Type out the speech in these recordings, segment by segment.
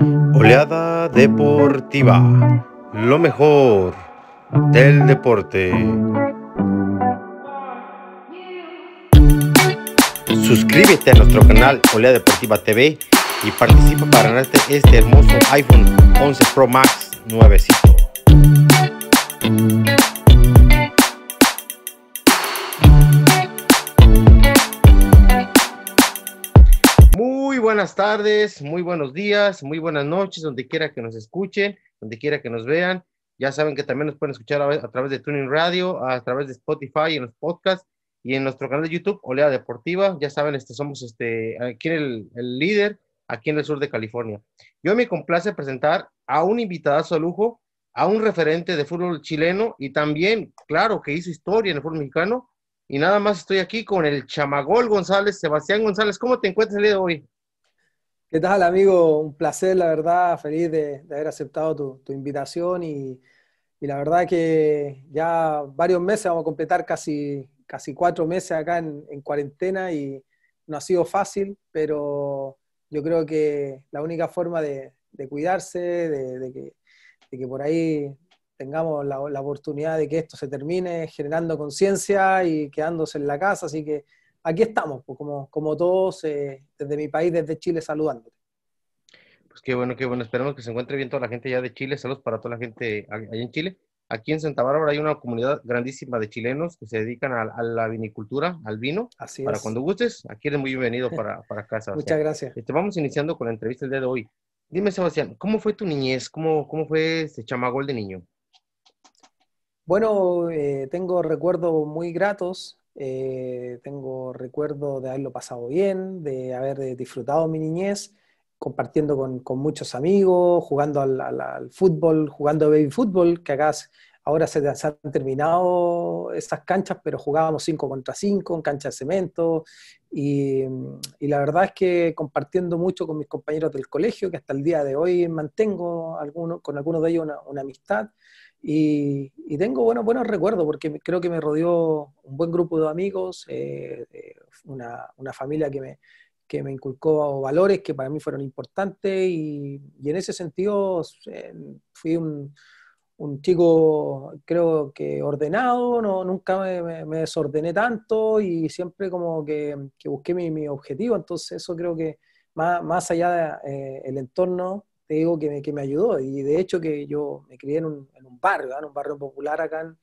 Oleada deportiva, lo mejor del deporte. Suscríbete a nuestro canal Oleada Deportiva TV y participa para ganarte este hermoso iPhone 11 Pro Max nuevecito. Buenas tardes, muy buenos días, muy buenas noches, donde quiera que nos escuchen, donde quiera que nos vean. Ya saben que también nos pueden escuchar a, través de Tuning Radio, a través de Spotify, en los podcasts y en nuestro canal de YouTube, Olea Deportiva. Ya saben, este, somos este, aquí el, el líder, aquí en el sur de California. Yo me complace presentar a un invitadazo de lujo, a un referente de fútbol chileno y también, claro, que hizo historia en el fútbol mexicano. Y nada más estoy aquí con el Chamagol González, Sebastián González. ¿Cómo te encuentras el día de hoy? ¿Qué tal, amigo? Un placer, la verdad, feliz de, haber aceptado tu, invitación y, la verdad que ya varios meses, vamos a completar casi, cuatro meses acá en, en, cuarentena y no ha sido fácil, pero yo creo que la única forma de, cuidarse, de, de, que, de, que, por ahí tengamos la, la oportunidad de que esto se termine generando conciencia y quedándose en la casa, así que aquí estamos, pues, como, como todos, eh, desde mi país, desde Chile, saludándote. Pues qué bueno, qué bueno. Esperamos que se encuentre bien toda la gente ya de Chile. Saludos para toda la gente allá en Chile. Aquí en Santa Bárbara hay una comunidad grandísima de chilenos que se dedican a, la vinicultura, al vino. Así para cuando gustes, aquí eres muy bienvenido para, para casa. Muchas gracias. Este, vamos iniciando con la entrevista el día de hoy. Dime, Sebastián, ¿cómo fue tu niñez? ¿Cómo, cómo fue ese chamagol de niño? Bueno, eh, tengo recuerdos muy gratos. Eh, tengo recuerdo de haberlo pasado bien, de haber disfrutado mi niñez, compartiendo con, con muchos amigos, jugando al, al, al, fútbol, jugando baby fútbol, que acá ahora se, se, han terminado esas canchas, pero jugábamos 5 contra 5 en cancha de cemento. Y, y, la verdad es que compartiendo mucho con mis compañeros del colegio, que hasta el día de hoy mantengo alguno, con algunos de ellos una, una amistad. Y, tengo buenos, buenos recuerdos porque creo que me rodeó un buen grupo de amigos, eh, una, una, familia que me, que me inculcó valores que para mí fueron importantes y, y en ese sentido eh, fui un, un, chico creo que ordenado, no, nunca me, me, desordené tanto y siempre como que, busqué mi, mi, objetivo, entonces eso creo que más, más allá del de, eh, entorno te digo que me, que me, ayudó. Y de hecho que yo me crié en un, en un barrio, ¿no? en un barrio popular acá en,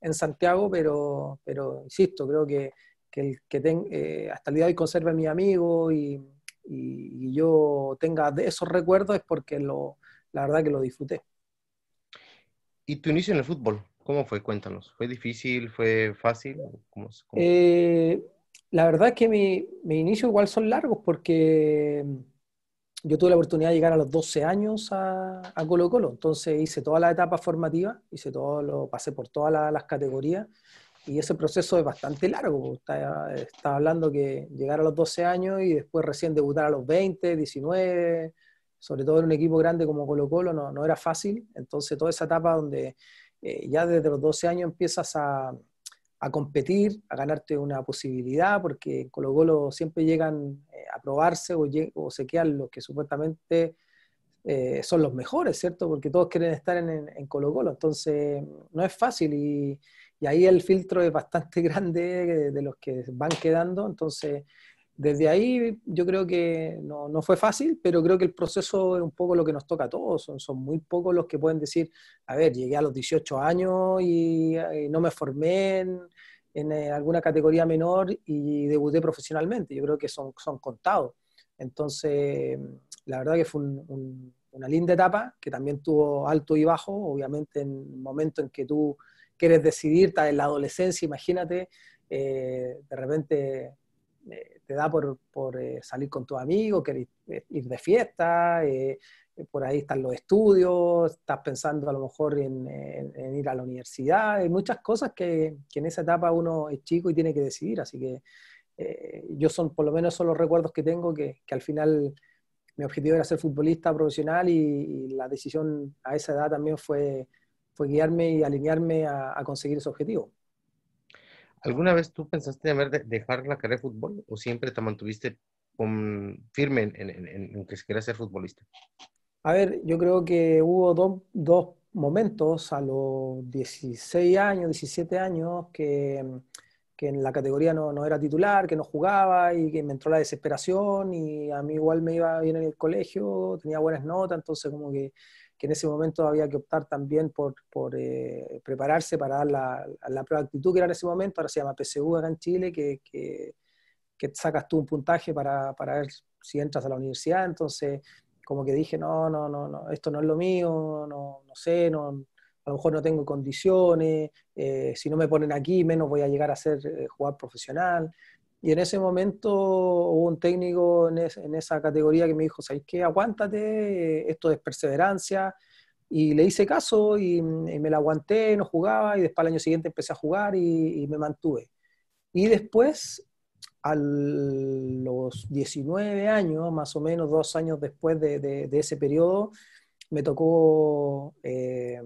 en, Santiago, pero, pero insisto, creo que, que, el, que ten, eh, hasta el día de hoy conserve a mi amigo y, y, y, yo tenga esos recuerdos es porque lo, la verdad que lo disfruté. ¿Y tu inicio en el fútbol? ¿Cómo fue? Cuéntanos. ¿Fue difícil? ¿Fue fácil? ¿Cómo, cómo? Eh, la verdad es que mi, mi inicio igual son largos porque yo tuve la oportunidad de llegar a los 12 años a, a Colo Colo, entonces hice toda la etapa formativa, hice todo lo, pasé por todas la, las categorías y ese proceso es bastante largo. Estaba, estaba hablando que llegar a los 12 años y después recién debutar a los 20, 19, sobre todo en un equipo grande como Colo Colo, no, no era fácil. Entonces toda esa etapa donde eh, ya desde los 12 años empiezas a, a competir, a ganarte una posibilidad, porque en Colo Colo siempre llegan eh, a probarse o, o, se quedan los que supuestamente eh, son los mejores, ¿cierto? Porque todos quieren estar en, en, Colo Colo, entonces no es fácil y, ahí el filtro es bastante grande de, de los que van quedando, entonces desde ahí yo creo que no, no, fue fácil, pero creo que el proceso es un poco lo que nos toca a todos. Son, son muy pocos los que pueden decir, a ver, llegué a los 18 años y, y no me formé en, en, eh, alguna categoría menor y debuté profesionalmente. Yo creo que son, son contados. Entonces, la verdad que fue un, un, una linda etapa, que también tuvo alto y bajo, obviamente en el momento en que tú quieres decidir, estás en la adolescencia, imagínate, eh, de repente eh, te da por, por eh, salir con tus amigos, querer ir de fiesta, eh, por ahí están los estudios, estás pensando a lo mejor en, ir a la universidad, hay muchas cosas que, que, en esa etapa uno es chico y tiene que decidir, así que eh, yo son, por lo menos son los recuerdos que tengo, que, que al final mi objetivo era ser futbolista profesional y, la decisión a esa edad también fue, fue guiarme y alinearme a conseguir ese objetivo. ¿Alguna vez tú pensaste en dejar la carrera de fútbol o siempre te mantuviste con, firme en, en, en, en, que querías ser futbolista? A ver, yo creo que hubo dos, dos momentos a los 16 años, 17 años, que, que en la categoría no, no, era titular, que no jugaba y que me entró la desesperación y a mí igual me iba bien en el colegio, tenía buenas notas, entonces como que, que en ese momento había que optar también por, eh, prepararse para dar la, la, prueba de actitud que era en ese momento, ahora se llama PSU acá en Chile, que, que, que sacas tú un puntaje para, para ver si entras a la universidad, entonces como que dije, no, no, no, no, esto no es lo mío, no, no sé, no, a lo mejor no tengo condiciones, eh, si no me ponen aquí, menos voy a llegar a ser eh, jugador profesional. Y en ese momento hubo un técnico en, en esa categoría que me dijo, ¿sabes qué? Aguántate, esto es perseverancia. Y le hice caso y, y, me la aguanté, no jugaba y después al año siguiente empecé a jugar y, y me mantuve. Y después a los 19 años, más o menos dos años después de, de, de ese periodo, me tocó eh,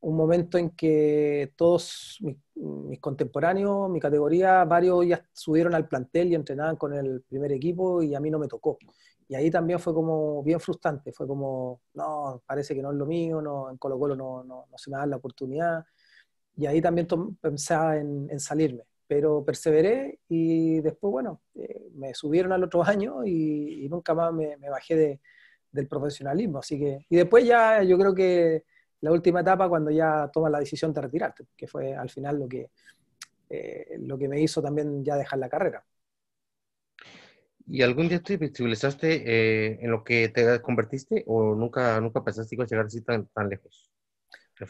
un momento en que todos mis, mis, contemporáneos, mi categoría, varios ya subieron al plantel y entrenaban con el primer equipo y a mí no me tocó. Y ahí también fue como bien frustrante, fue como, no, parece que no es lo mío, no, en Colo Colo no, no, no se me da la oportunidad. Y ahí también pensaba en, salirme pero perseveré y después, bueno, eh, me subieron al otro año y, y nunca más me, me bajé de, del profesionalismo. Así que, y después ya yo creo que la última etapa cuando ya tomas la decisión de retirarte, que fue al final lo que, eh, lo que me hizo también ya dejar la carrera. ¿Y algún día te visualizaste eh, en lo que te convertiste o nunca, nunca pensaste que ibas a llegar así tan, tan lejos?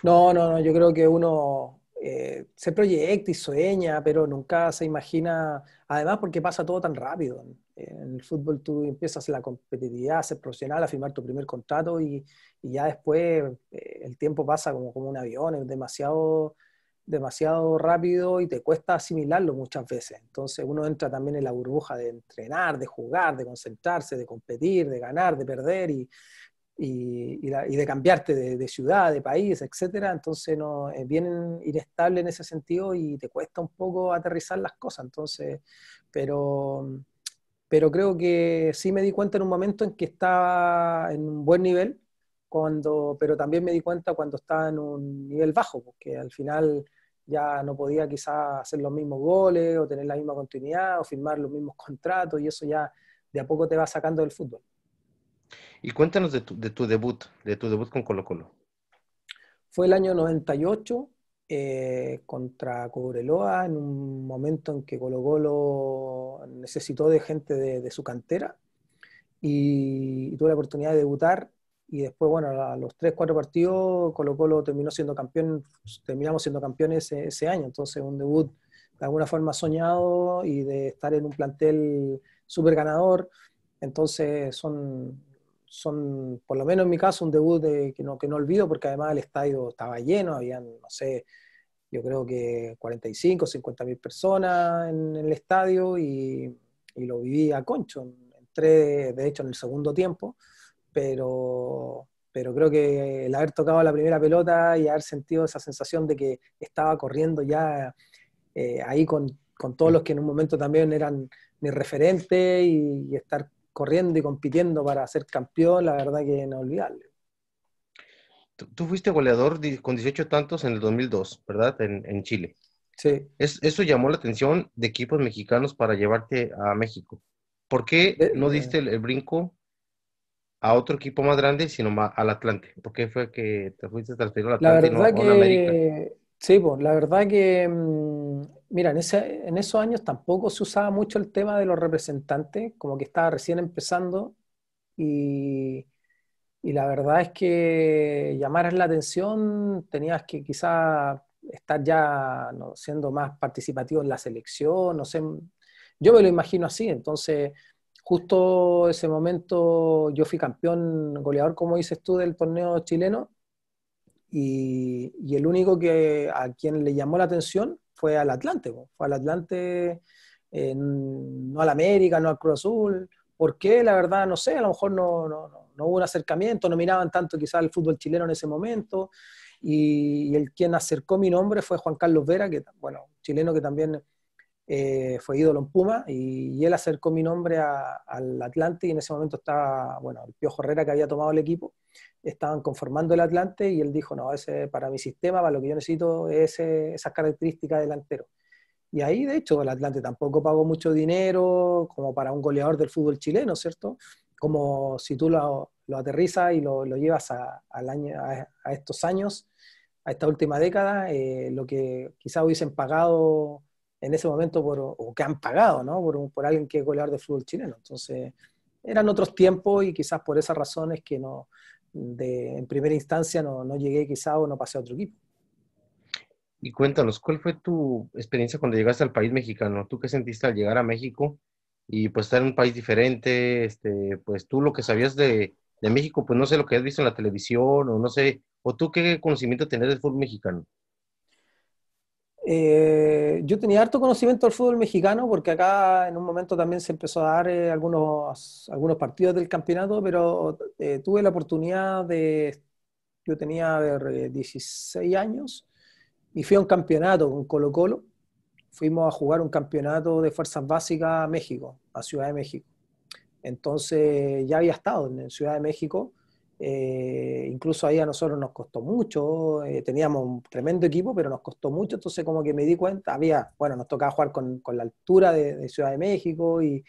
No, no, no, yo creo que uno, eh, se proyecta y sueña, pero nunca se imagina, además porque pasa todo tan rápido. En el fútbol tú empiezas la competitividad, a ser profesional, a firmar tu primer contrato y, y ya después eh, el tiempo pasa como, como un avión, es demasiado, demasiado rápido y te cuesta asimilarlo muchas veces. Entonces uno entra también en la burbuja de entrenar, de jugar, de concentrarse, de competir, de ganar, de perder y, y, de cambiarte de, de, ciudad, de país, etcétera, entonces no, es bien inestable en ese sentido y te cuesta un poco aterrizar las cosas, entonces, pero, pero creo que sí me di cuenta en un momento en que estaba en un buen nivel, cuando, pero también me di cuenta cuando estaba en un nivel bajo, porque al final ya no podía quizás hacer los mismos goles o tener la misma continuidad o firmar los mismos contratos y eso ya de a poco te va sacando del fútbol. Y cuéntanos de tu, de tu debut, de tu debut con Colo Colo. Fue el año 98 eh, contra Cobreloa, en un momento en que Colo Colo necesitó de gente de, de su cantera y, y, tuve la oportunidad de debutar y después, bueno, a los 3, 4 partidos Colo Colo terminó siendo campeón, terminamos siendo campeones ese, ese año, entonces un debut de alguna forma soñado y de estar en un plantel súper ganador, entonces son son, por lo menos en mi caso, un debut de, que, no, que no olvido, porque además el estadio estaba lleno, habían, no sé, yo creo que 45, 50 mil personas en, en, el estadio y, y, lo viví a concho. Entré, de hecho, en el segundo tiempo, pero, pero creo que el haber tocado la primera pelota y haber sentido esa sensación de que estaba corriendo ya eh, ahí con, con, todos los que en un momento también eran mi referente y, y estar corriendo y compitiendo para ser campeón, la verdad que inolvidable. Tú, tú fuiste goleador con 18 tantos en el 2002, ¿verdad? En, en Chile. Sí. Es, eso llamó la atención de equipos mexicanos para llevarte a México. ¿Por qué no diste el, el, brinco a otro equipo más grande, sino más al Atlante? ¿Por qué fue que te fuiste transferido al Atlante la verdad y no, que, a América? Sí, pues la verdad que mm, mira, en, esos años tampoco se usaba mucho el tema de los representantes, como que estaba recién empezando y, la verdad es que llamaras la atención, tenías que quizá estar ya siendo más participativo en la selección, no sé, yo me lo imagino así, entonces justo ese momento yo fui campeón goleador, como dices tú, del torneo chileno y, el único que a quien le llamó la atención fue al Atlante, fue al Atlante, eh, no al América, no al Cruz Azul. ¿Por qué? La verdad, no sé, a lo mejor no hubo un acercamiento, no miraban tanto quizás el fútbol chileno en ese momento. Y, y, el quien acercó mi nombre fue Juan Carlos Vera, que, bueno, chileno que también eh, fue ídolo en Puma y, él acercó mi nombre al Atlante y en ese momento estaba, bueno, el Piojo Herrera que había tomado el equipo, estaban conformando el Atlante y él dijo, no, ese para mi sistema, para lo que yo necesito es esas características delantero. Y ahí, de hecho, el Atlante tampoco pagó mucho dinero como para un goleador del fútbol chileno, ¿cierto? Como si tú lo, lo aterrizas y lo, lo llevas a, estos años, a esta última década, eh, lo que quizás hubiesen pagado en ese momento, por, o que han pagado, ¿no? Por, por alguien que es goleador de fútbol chileno. Entonces, eran otros tiempos y quizás por esas razones que no, de, en primera instancia no, no llegué quizás o no pasé a otro equipo. Y cuéntanos, ¿cuál fue tu experiencia cuando llegaste al país mexicano? ¿Tú qué sentiste al llegar a México y pues estar en un país diferente? Este, pues tú lo que sabías de, de México, pues no sé lo que has visto en la televisión o no sé, o tú qué conocimiento tenés del fútbol mexicano. Eh, yo tenía harto conocimiento del fútbol mexicano porque acá en un momento también se empezó a dar eh, algunos, algunos partidos del campeonato, pero eh, tuve la oportunidad de, yo tenía 16 años y fui a un campeonato con Colo Colo. Fuimos a jugar un campeonato de fuerzas básicas a México, a Ciudad de México. Entonces ya había estado en Ciudad de México eh, incluso ahí a nosotros nos costó mucho, eh, teníamos un tremendo equipo, pero nos costó mucho, entonces como que me di cuenta, había, bueno, nos tocaba jugar con, con la altura de, Ciudad de México y,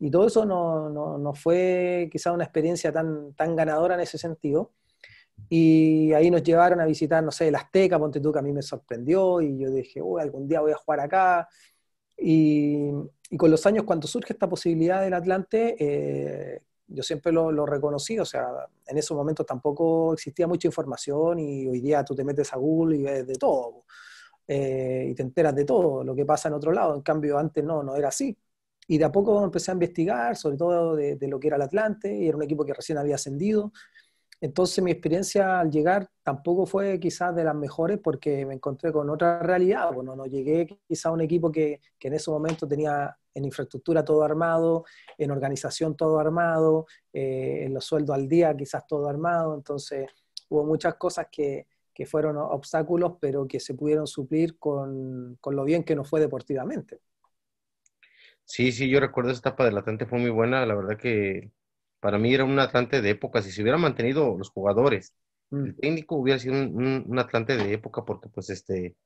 y todo eso no, no, no, fue quizá una experiencia tan, tan ganadora en ese sentido. Y ahí nos llevaron a visitar, no sé, el Azteca, Ponte tú, que a mí me sorprendió y yo dije, uy, algún día voy a jugar acá. Y, y con los años, cuando surge esta posibilidad del Atlante, eh, yo siempre lo, lo, reconocí, o sea, en esos momentos tampoco existía mucha información y hoy día tú te metes a Google y ves de todo, eh, y te enteras de todo lo que pasa en otro lado, en cambio antes no, no era así. Y de a poco empecé a investigar, sobre todo de, de lo que era el Atlante, y era un equipo que recién había ascendido, entonces mi experiencia al llegar tampoco fue quizás de las mejores porque me encontré con otra realidad. Bueno, no llegué quizás a un equipo que, que, en ese momento tenía en infraestructura todo armado, en organización todo armado, eh, en los sueldos al día quizás todo armado. Entonces hubo muchas cosas que, que fueron obstáculos, pero que se pudieron suplir con, con lo bien que nos fue deportivamente. Sí, sí, yo recuerdo esa etapa del Atlante, fue muy buena. La verdad que para mí era un Atlante de época. Si se hubieran mantenido los jugadores, el mm. técnico hubiera sido un, Atlante de época porque pues este,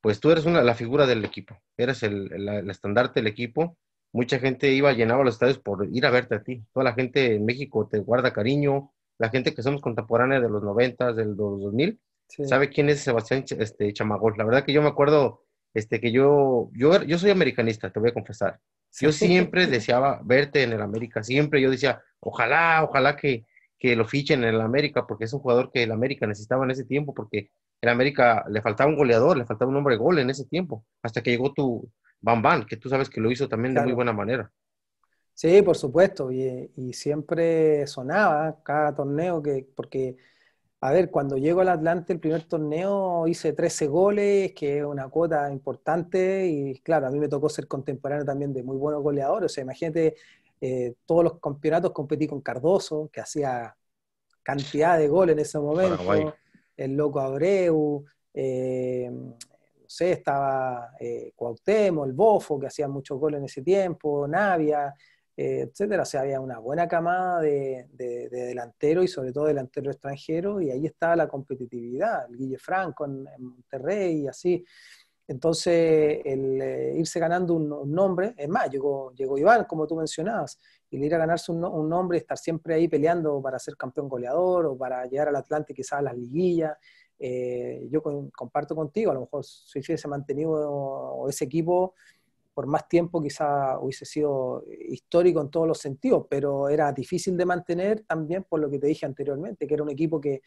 pues tú eres una, la figura del equipo, eres el, el, estandarte del equipo. Mucha gente iba, llenaba los estadios por ir a verte a ti. Toda la gente en México te guarda cariño. La gente que somos contemporáneos de los 90, del 2000, sabe quién es Sebastián este, Chamagol. La verdad que yo me acuerdo este, que yo, yo, yo soy americanista, te voy a confesar. Yo siempre deseaba verte en el América, siempre yo decía, ojalá, ojalá que, que lo fichen en el América, porque es un jugador que el América necesitaba en ese tiempo, porque el América le faltaba un goleador, le faltaba un hombre de gol en ese tiempo, hasta que llegó tu Bam que tú sabes que lo hizo también de muy buena manera. Sí, por supuesto, y, y, siempre sonaba cada torneo, que, porque a ver, cuando llego al Atlante, el primer torneo, hice 13 goles, que es una cuota importante, y claro, a mí me tocó ser contemporáneo también de muy buenos goleadores. O sea, imagínate, eh, todos los campeonatos competí con Cardoso, que hacía cantidad de goles en ese momento, el Loco Abreu, eh, no sé, estaba eh, el Bofo, que hacía muchos goles en ese tiempo, Navia, eh, etcétera. O sea, había una buena camada de, de, delantero y sobre todo delantero extranjero, y ahí estaba la competitividad, el Guille Franco en, Monterrey y así. Entonces, el eh, irse ganando un, nombre, es más, llegó, llegó Iván, como tú mencionabas, y ir a ganarse un, un, nombre, estar siempre ahí peleando para ser campeón goleador o para llegar al Atlante quizás a las liguillas. Eh, yo comparto contigo, a lo mejor si hubiese mantenido ese equipo, por más tiempo quizá hubiese sido histórico en todos los sentidos, pero era difícil de mantener también por lo que te dije anteriormente, que era un equipo que,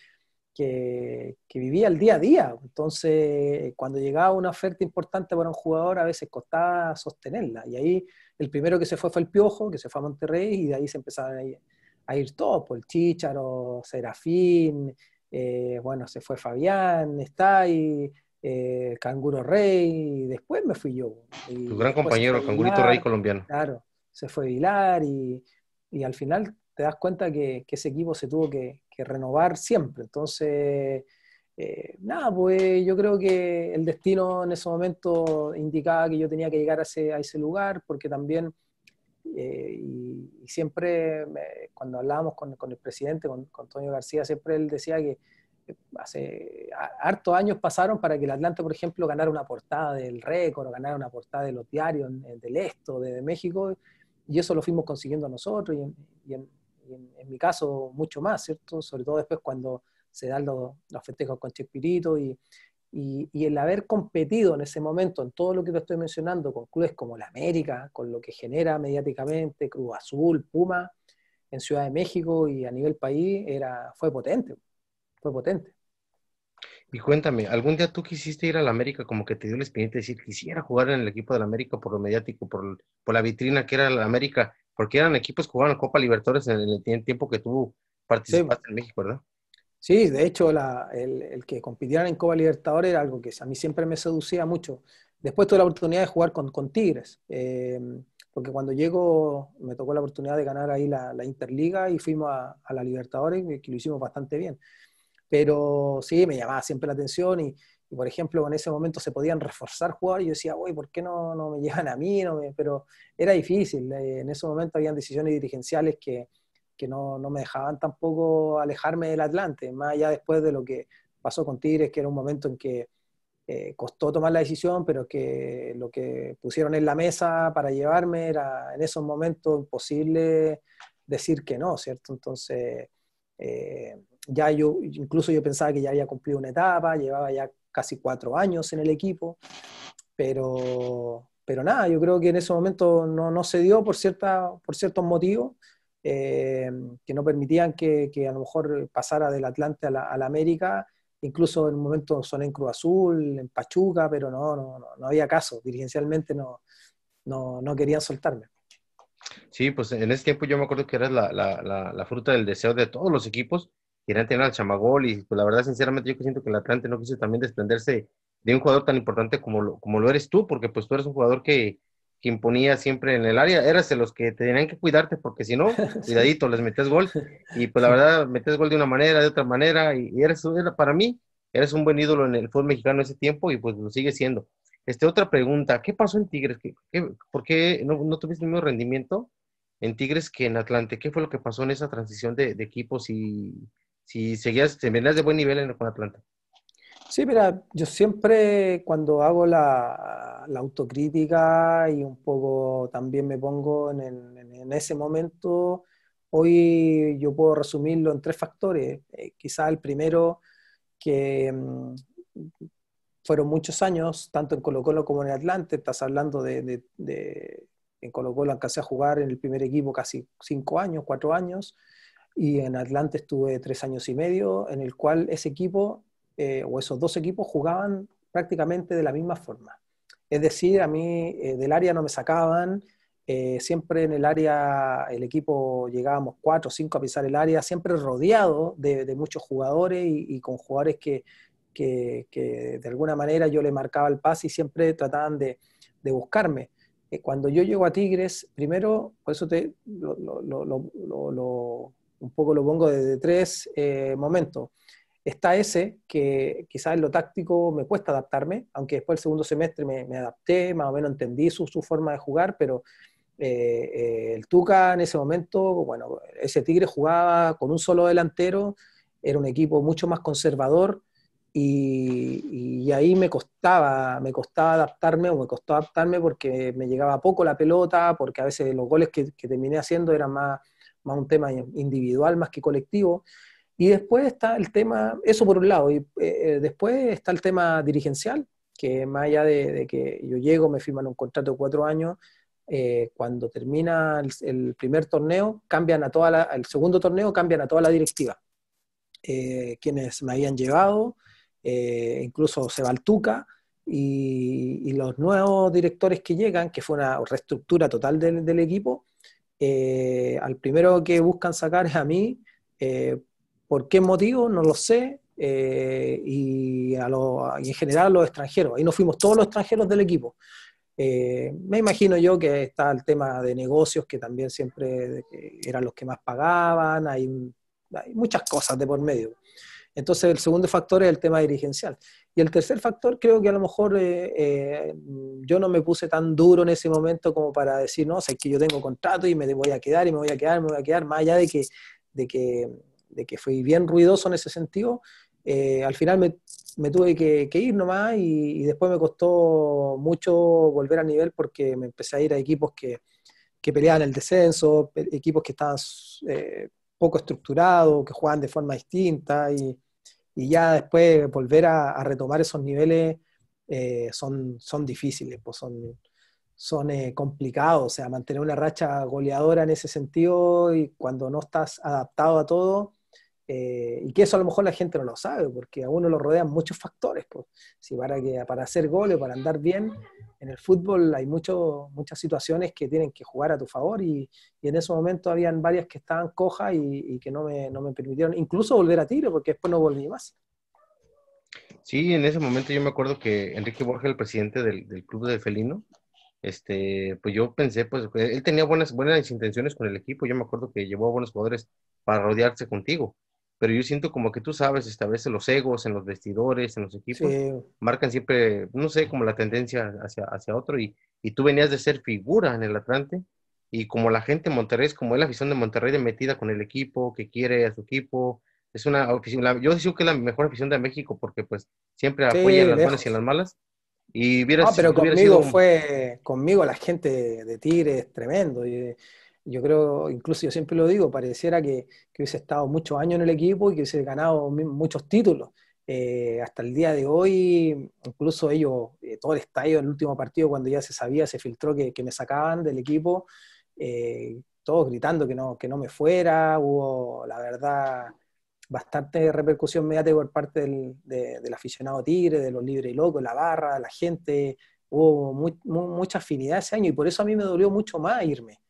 que, vivía el día a día. Entonces, cuando llegaba una oferta importante para un jugador, a veces costaba sostenerla. Y ahí el primero que se fue fue el Piojo, que se fue a Monterrey, y de ahí se empezaron a ir, a ir todos, por el Chícharo, Serafín, eh, bueno, se fue Fabián, está ahí eh, Canguro Rey, y después me fui yo. tu gran compañero, el Cangurito Rey colombiano. Claro, se fue Vilar y, y al final te das cuenta que, que ese equipo se tuvo que, que, renovar siempre. Entonces, eh, nada, pues yo creo que el destino en ese momento indicaba que yo tenía que llegar a ese, a ese lugar, porque también, eh, y, siempre cuando hablábamos con, con, el presidente, con, Antonio García, siempre él decía que hace hartos años pasaron para que el Atlante, por ejemplo, ganara una portada del récord o ganara una portada de los diarios del Esto, de, México, y eso lo fuimos consiguiendo nosotros, y, en, mi caso mucho más, ¿cierto? Sobre todo después cuando se dan los, los festejos con Chespirito y, y, el haber competido en ese momento en todo lo que te estoy mencionando, con clubes como la América, con lo que genera mediáticamente Cruz Azul, Puma, en Ciudad de México y a nivel país, era, fue potente fue potente. Y cuéntame, ¿algún día tú quisiste ir a la América como que te dio la experiencia de decir, quisiera jugar en el equipo de la América por lo mediático, por, por la vitrina que era la América? Porque eran equipos que jugaban Copa Libertadores en el, tiempo que tú participaste en México, ¿verdad? Sí, de hecho, el, que compitieran en Copa Libertadores era algo que a mí siempre me seducía mucho. Después tuve la oportunidad de jugar con, Tigres, eh, porque cuando llego me tocó la oportunidad de ganar ahí la, Interliga y fuimos a, a la Libertadores, que lo hicimos bastante bien. Pero sí, me llamaba siempre la atención y, por ejemplo, en ese momento se podían reforzar jugadores yo decía, uy, ¿por qué no, no me llevan a mí? Pero era difícil. Eh, en ese momento habían decisiones dirigenciales que, que no, no, me dejaban tampoco alejarme del Atlante, más allá después de lo que pasó con Tigres, que era un momento en que eh, costó tomar la decisión, pero que lo que pusieron en la mesa para llevarme era en esos momentos imposible decir que no, ¿cierto? Entonces, eh, ya yo, incluso yo pensaba que ya había cumplido una etapa, llevaba ya casi cuatro años en el equipo, pero, pero nada, yo creo que en ese momento no, no se dio por, cierta, por ciertos motivos eh, que no permitían que, que, a lo mejor pasara del Atlante a la, a la, América, incluso en un momento soné en Cruz Azul, en Pachuca, pero no, no, no, no había caso, dirigencialmente no, no, no querían soltarme. Sí, pues en ese tiempo yo me acuerdo que era la, la, la, fruta del deseo de todos los equipos querían tener al Chamagol y pues la verdad, sinceramente, yo siento que el Atlante no quiso también desprenderse de un jugador tan importante como lo, como lo eres tú, porque pues tú eres un jugador que, que imponía siempre en el área, eras de los que tenían que cuidarte, porque si no, cuidadito, les metes gol, y pues la verdad, metes gol de una manera, de otra manera, y, eres, era, para mí, eres un buen ídolo en el fútbol mexicano ese tiempo, y pues lo sigue siendo. Este, otra pregunta, ¿qué pasó en Tigres? ¿Qué, por qué no, no, tuviste el mismo rendimiento en Tigres que en Atlante? ¿Qué fue lo que pasó en esa transición de, de equipos y si seguías, te venías de buen nivel en, con Atlanta. Sí, mira, yo siempre cuando hago la, la autocrítica y un poco también me pongo en, en, ese momento, hoy yo puedo resumirlo en tres factores. Eh, quizás el primero, que mm, fueron muchos años, tanto en Colo Colo como en Atlante, estás hablando de, de, de en Colo Colo alcancé a jugar en el primer equipo casi cinco años, cuatro años, y en Atlante estuve tres años y medio, en el cual ese equipo, eh, o esos dos equipos, jugaban prácticamente de la misma forma. Es decir, a mí eh, del área no me sacaban, eh, siempre en el área, el equipo llegábamos cuatro o cinco a pisar el área, siempre rodeado de, muchos jugadores y, con jugadores que, que, que, de alguna manera yo le marcaba el pase y siempre trataban de, de buscarme cuando yo llego a Tigres, primero, por eso te, lo, lo, lo, un poco lo pongo desde tres eh, momentos. Está ese, que quizás en lo táctico me cuesta adaptarme, aunque después el segundo semestre me, adapté, más o menos entendí su, forma de jugar, pero eh, eh, el Tuca en ese momento, bueno, ese Tigre jugaba con un solo delantero, era un equipo mucho más conservador, y, ahí me costaba, me costaba adaptarme o me costó adaptarme porque me llegaba poco la pelota, porque a veces los goles que, que terminé haciendo eran más, más un tema individual más que colectivo. Y después está el tema, eso por un lado, y eh, después está el tema dirigencial, que más allá de, que yo llego, me firman un contrato de cuatro años, eh, cuando termina el, primer torneo, cambian a toda la, el segundo torneo cambian a toda la directiva. Eh, quienes me habían llevado, incluso se va y, y, los nuevos directores que llegan, que fue una reestructura total del, equipo, eh, al primero que buscan sacar es a mí. Eh, ¿Por qué motivo? No lo sé. Eh, y, en general los extranjeros. Ahí nos fuimos todos los extranjeros del equipo. me imagino yo que está el tema de negocios, que también siempre eran los que más pagaban. Hay, muchas cosas de por medio. Entonces, el segundo factor es el tema dirigencial. Y el tercer factor, creo que a lo mejor eh, eh, yo no me puse tan duro en ese momento como para decir, no, es que yo tengo contrato y me voy a quedar y me voy a quedar, me voy a quedar, más allá de que, de que, de que fui bien ruidoso en ese sentido, eh, al final me, me tuve que, ir nomás y, después me costó mucho volver a nivel porque me empecé a ir a equipos que, que peleaban el descenso, equipos que estaban eh, poco estructurados, que jugaban de forma distinta y, y ya después volver a, retomar esos niveles eh, son, son difíciles, pues son, son complicados, o sea, mantener una racha goleadora en ese sentido y cuando no estás adaptado a todo, eh, y que eso a lo mejor la gente no lo sabe, porque a uno lo rodean muchos factores. Pues. Si para, que, para hacer goles, para andar bien, en el fútbol hay mucho, muchas situaciones que tienen que jugar a tu favor y, y en ese momento habían varias que estaban cojas y, que no me, no me, permitieron incluso volver a tiro, porque después no volví más. Sí, en ese momento yo me acuerdo que Enrique Borja, el presidente del, del club de Felino, este, pues yo pensé, pues él tenía buenas, buenas intenciones con el equipo. Yo me acuerdo que llevó a buenos jugadores para rodearse contigo pero yo siento como que tú sabes, establece los egos en los vestidores, en los equipos, marcan siempre, no sé, como la tendencia hacia, hacia otro, y, y, tú venías de ser figura en el Atlante, y como la gente de Monterrey, es como es la afición de Monterrey de metida con el equipo, que quiere a su equipo, es una afición, yo digo que es la mejor afición de México, porque pues siempre apoya en las buenas y en las malas, y vieras, no, pero conmigo fue, conmigo la gente de Tigre es tremendo, y yo creo, incluso yo siempre lo digo, pareciera que, que hubiese estado muchos años en el equipo y que hubiese ganado muchos títulos. Eh, hasta el día de hoy, incluso ellos, eh, todo el estadio el último partido, cuando ya se sabía, se filtró que, que me sacaban del equipo, eh, todos gritando que no, que no me fuera, hubo, la verdad, bastante repercusión mediática por parte del, del aficionado Tigre, de los libres y locos, la barra, la gente, hubo mucha afinidad ese año y por eso a mí me dolió mucho más irme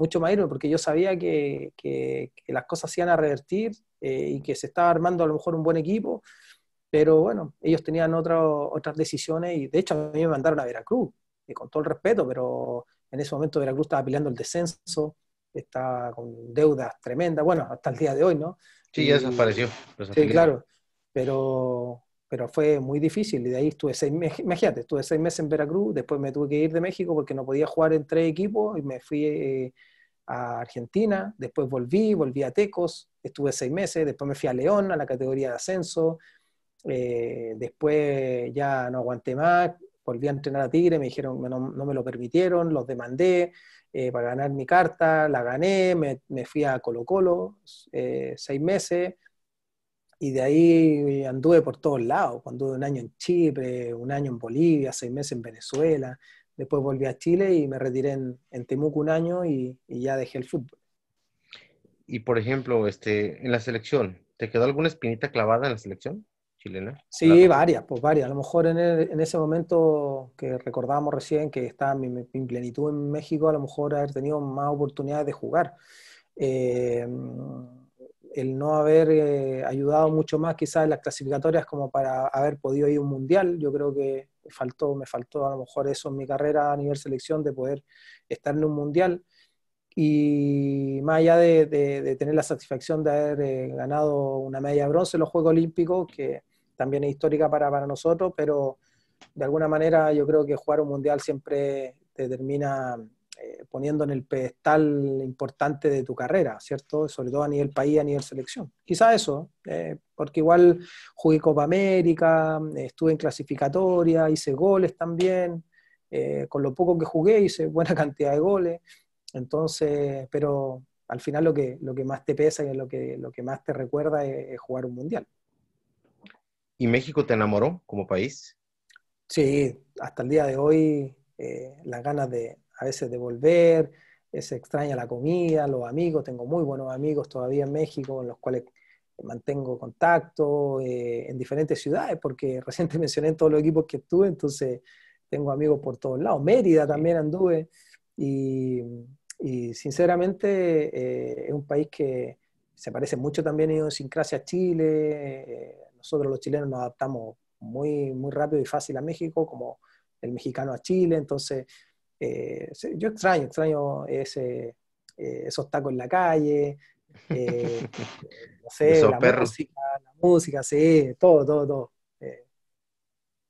mucho más irme, porque yo sabía que, que, las cosas se iban a revertir eh, y que se estaba armando a lo mejor un buen equipo, pero bueno, ellos tenían otras decisiones y de hecho a mí me mandaron a Veracruz, y con todo el respeto, pero en ese momento Veracruz estaba peleando el descenso, estaba con deudas tremendas, bueno, hasta el día de hoy, ¿no? Sí, ya desapareció. Sí, claro, pero, pero fue muy difícil y de ahí estuve seis meses, imagínate, estuve seis meses en Veracruz, después me tuve que ir de México porque no podía jugar en tres equipos y me fui eh, a Argentina, después volví, volví a Tecos, estuve seis meses, después me fui a León, a la categoría de ascenso, eh, después ya no aguanté más, volví a entrenar a Tigre, me dijeron no, no me lo permitieron, los demandé eh, para ganar mi carta, la gané, me, me fui a Colo Colo eh, seis meses, y de ahí anduve por todos lados, anduve un año en Chipre, un año en Bolivia, seis meses en Venezuela, Después volví a Chile y me retiré en, en Temuco un año y, ya dejé el fútbol. Y por ejemplo, este, en la selección, ¿te quedó alguna espinita clavada en la selección chilena? Sí, varias, pues varias. A lo mejor en, en, ese momento que recordábamos recién que estaba mi, mi, plenitud en México, a lo mejor haber tenido más oportunidades de jugar. Eh, el no haber eh, ayudado mucho más quizás en las clasificatorias como para haber podido ir a un mundial, yo creo que faltó, me faltó a lo mejor eso en mi carrera a nivel selección de poder estar en un mundial. Y más allá de, tener la satisfacción de haber eh, ganado una medalla de bronce en los Juegos Olímpicos, que también es histórica para, para nosotros, pero de alguna manera yo creo que jugar un mundial siempre te termina eh, poniendo en el pedestal importante de tu carrera, ¿cierto? Sobre todo a nivel país, a nivel selección. Quizá eso, eh, porque igual jugué Copa América, estuve en clasificatoria, hice goles también, eh, con lo poco que jugué hice buena cantidad de goles, entonces, pero al final lo que, lo que más te pesa y lo que, lo que más te recuerda es, es jugar un mundial. ¿Y México te enamoró como país? Sí, hasta el día de hoy las ganas de, a veces de volver, se extraña la comida, los amigos, tengo muy buenos amigos todavía en México con los cuales mantengo contacto eh, en diferentes ciudades, porque reciente mencioné todos los equipos que estuve, entonces tengo amigos por todos lados. Mérida también anduve y, sinceramente eh, es un país que se parece mucho también en idiosincrasia a Chile. Eh, nosotros los chilenos nos adaptamos muy, muy rápido y fácil a México, como el mexicano a Chile, entonces eh, yo extraño, extraño ese, eh, esos tacos en la calle, eh, no sé, la música, la música, sí, todo, todo, todo. Eh,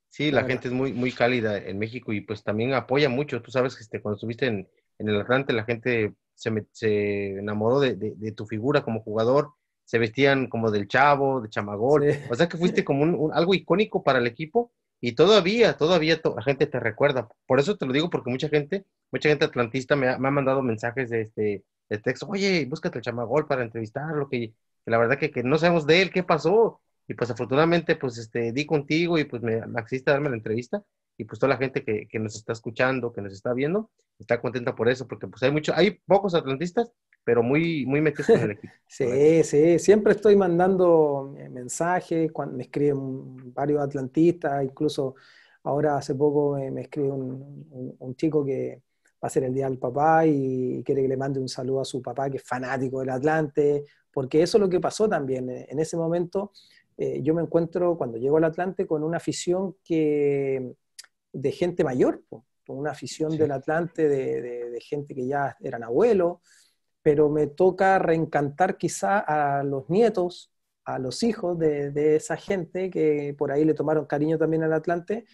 sí, la, gente es muy, muy cálida en México y pues también apoya mucho. Tú sabes que este, cuando estuviste en, el Atlante, la gente se, se enamoró de, tu figura como jugador, se vestían como del chavo, de chamagol. O sea que fuiste como un, algo icónico para el equipo y todavía, todavía la gente te recuerda. Por eso te lo digo, porque mucha gente, mucha gente atlantista me ha, me ha mandado mensajes de, este, de texto, oye, búscate el chamagol para entrevistarlo, que, que la verdad que, que, no sabemos de él, qué pasó. Y pues afortunadamente, pues este, di contigo y pues me, me a darme la entrevista. Y pues toda la gente que, que, nos está escuchando, que nos está viendo, está contenta por eso, porque pues hay mucho, hay pocos atlantistas, pero muy, muy metidos en el equipo. sí, sí, siempre estoy mandando eh, mensajes, cuando me escriben varios atlantistas, incluso ahora hace poco me, escribe un, un, chico que va a ser el día del papá y quiere que le mande un saludo a su papá que es fanático del Atlante, porque eso es lo que pasó también. En ese momento eh, yo me encuentro cuando llego al Atlante con una afición que, de gente mayor, con una afición del Atlante de, de, gente que ya eran abuelos, pero me toca reencantar quizá a los nietos, a los hijos de, de, esa gente que por ahí le tomaron cariño también al Atlante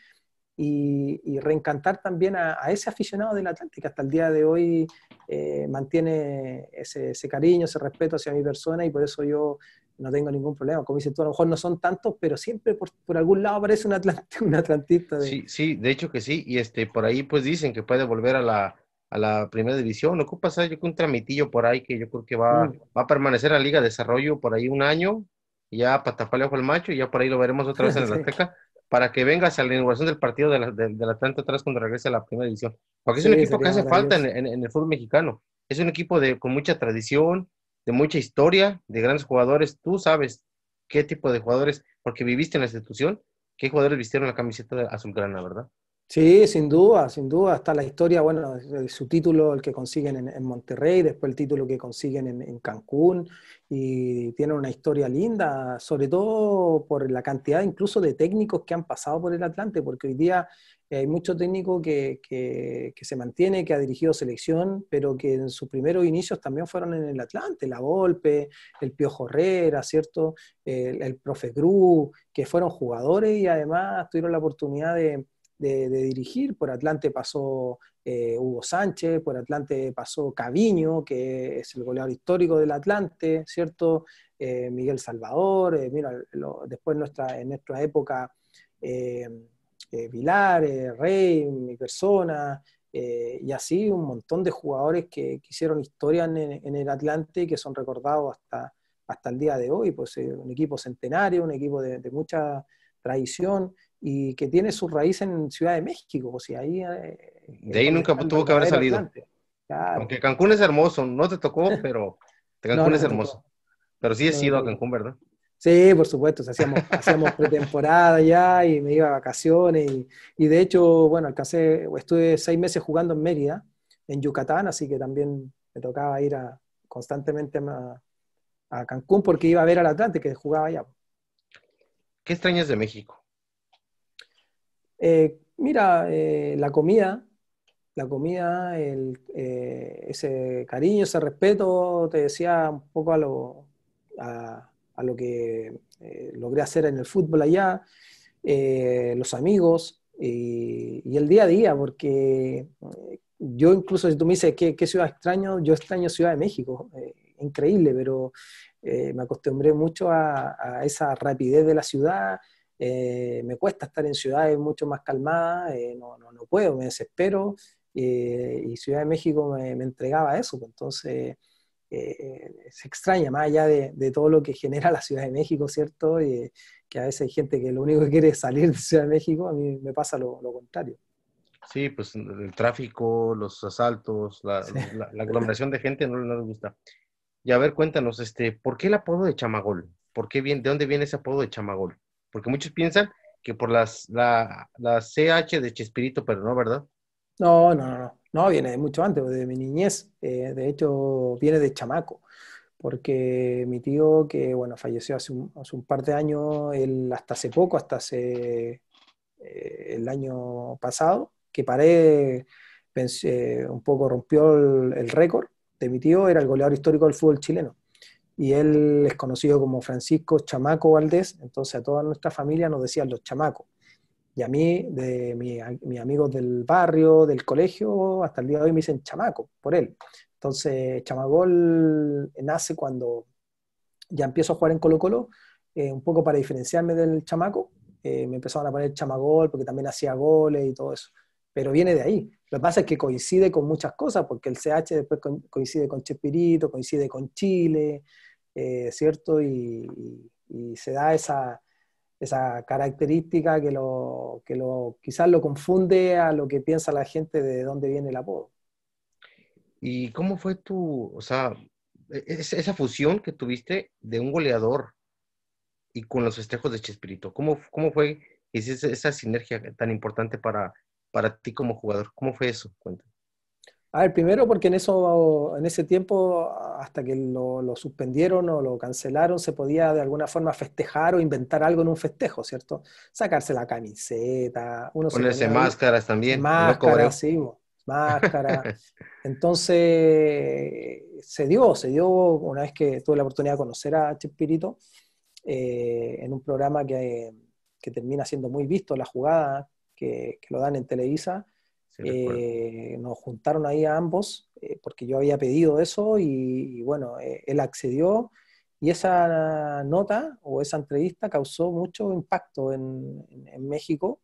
y, reencantar también a, ese aficionado del Atlante que hasta el día de hoy eh, mantiene ese, cariño, ese respeto hacia mi persona y por eso yo no tengo ningún problema. Como dices tú, a lo mejor no son tantos, pero siempre por, algún lado aparece un, un atlantista. Sí, sí, de hecho que sí, y este, por ahí pues dicen que puede volver a la, a la primera división. Ocupa yo creo un tramitillo por ahí que yo creo que va, mm. va a permanecer en la Liga de Desarrollo por ahí un año, y ya para taparle ojo al macho, y ya por ahí lo veremos otra vez en la Azteca, para que venga hacia la inauguración del partido de la, de, de Atlanta atrás cuando regrese a la primera división. Porque es un equipo que hace falta en, en, el fútbol mexicano. Es un equipo de, con mucha tradición, de mucha historia, de grandes jugadores. Tú sabes qué tipo de jugadores, porque viviste en la institución, qué jugadores vistieron la camiseta de azulgrana, ¿verdad? Sí, sin duda, sin duda. Está la historia, bueno, su título, el que consiguen en, Monterrey, después el título que consiguen en, Cancún, y tienen una historia linda, sobre todo por la cantidad incluso de técnicos que han pasado por el Atlante, porque hoy día eh, hay mucho técnico que, que, se mantiene, que ha dirigido selección, pero que en sus primeros inicios también fueron en el Atlante, la Volpe, el Piojo Herrera, ¿cierto? El, el profe Cruz, que fueron jugadores y además tuvieron la oportunidad de de, dirigir. Por Atlante pasó eh, Hugo Sánchez, por Atlante pasó Caviño, que es el goleador histórico del Atlante, ¿cierto? Eh, Miguel Salvador, eh, mira, después nuestra, en nuestra época, Vilar, Rey, mi persona, y así un montón de jugadores que, hicieron historia en, el Atlante y que son recordados hasta, hasta el día de hoy, pues un equipo centenario, un equipo de, de mucha tradición, y que tiene su raíz en Ciudad de México, o sea, ahí... Eh, de ahí nunca tuvo que haber salido. Aunque Cancún es hermoso, no te tocó, pero Cancún es hermoso. Pero sí he sido a Cancún, ¿verdad? Sí, por supuesto, hacíamos, hacíamos pretemporada ya y me iba a vacaciones y, y, de hecho, bueno, alcancé, estuve seis meses jugando en Mérida, en Yucatán, así que también me tocaba ir a, constantemente a, a Cancún porque iba a ver al Atlante que jugaba allá. ¿Qué extrañas de México? Eh, mira, eh, la comida, la comida, eh, ese cariño, ese respeto, te decía un poco a lo, a, lo que logré hacer en el fútbol allá, los amigos y, el día a día, porque yo incluso si tú me dices ¿qué, qué ciudad extraño, yo extraño Ciudad de México, increíble, pero me acostumbré mucho a, a esa rapidez de la ciudad, eh, me cuesta estar en ciudades mucho más calmadas, eh, no, no, no, puedo, me desespero, eh, y Ciudad de México me, me entregaba eso, pues, entonces se extraña, más allá de, de, todo lo que genera la Ciudad de México, ¿cierto? Y, que a veces hay gente que lo único que quiere es salir de Ciudad de México, a mí me pasa lo, lo contrario. Sí, pues el tráfico, los asaltos, la, la, aglomeración de gente no, no, les gusta. Y a ver, cuéntanos, este, ¿por qué el apodo de Chamagol? ¿Por qué viene, ¿De dónde viene ese apodo de Chamagol? Porque muchos piensan que por las, la, la CH de Chespirito, pero no, ¿verdad? No, no, no, no, viene de mucho antes, de mi niñez. Eh, de hecho, viene de chamaco, porque mi tío, que bueno, falleció hace un, par de años, hasta hace poco, hasta hace eh, el año pasado, que paré, pensé, un poco rompió el, el récord de mi tío, era el goleador histórico del fútbol chileno. Y él es conocido como Francisco Chamaco Valdés, entonces a toda nuestra familia nos decían los chamacos. Y a mí, de mis amigos del barrio, del colegio, hasta el día de hoy me dicen chamaco, por él. Entonces, Chamagol nace cuando ya empiezo a jugar en Colo Colo, eh, un poco para diferenciarme del chamaco. Eh, me empezaron a poner chamagol porque también hacía goles y todo eso. Pero viene de ahí. Lo que pasa es que coincide con muchas cosas, porque el CH después coincide con Chespirito, coincide con Chile, eh, ¿cierto? Y, se da esa, esa característica que, lo, que lo, quizás lo confunde a lo que piensa la gente de dónde viene el apodo. ¿Y cómo fue tu, o sea, e, esa fusión que tuviste de un goleador y con los festejos de Chespirito? ¿Cómo, cómo fue esa, esa sinergia tan importante para, para ti como jugador? ¿Cómo fue eso? Cuéntame. A ver, primero porque en, eso, en ese tiempo, hasta que lo, suspendieron o lo cancelaron, se podía de alguna forma festejar o inventar algo en un festejo, ¿cierto? Sacarse la camiseta, uno Ponerse máscaras también. Máscaras, sí, máscara. Entonces, se dio, se dio una vez que tuve la oportunidad de conocer a Chespirito eh, en un programa que, que, termina siendo muy visto, La Jugada, que, que lo dan en Televisa eh, nos juntaron ahí a ambos eh, porque yo había pedido eso y, bueno, eh, él accedió y esa nota o esa entrevista causó mucho impacto en, México.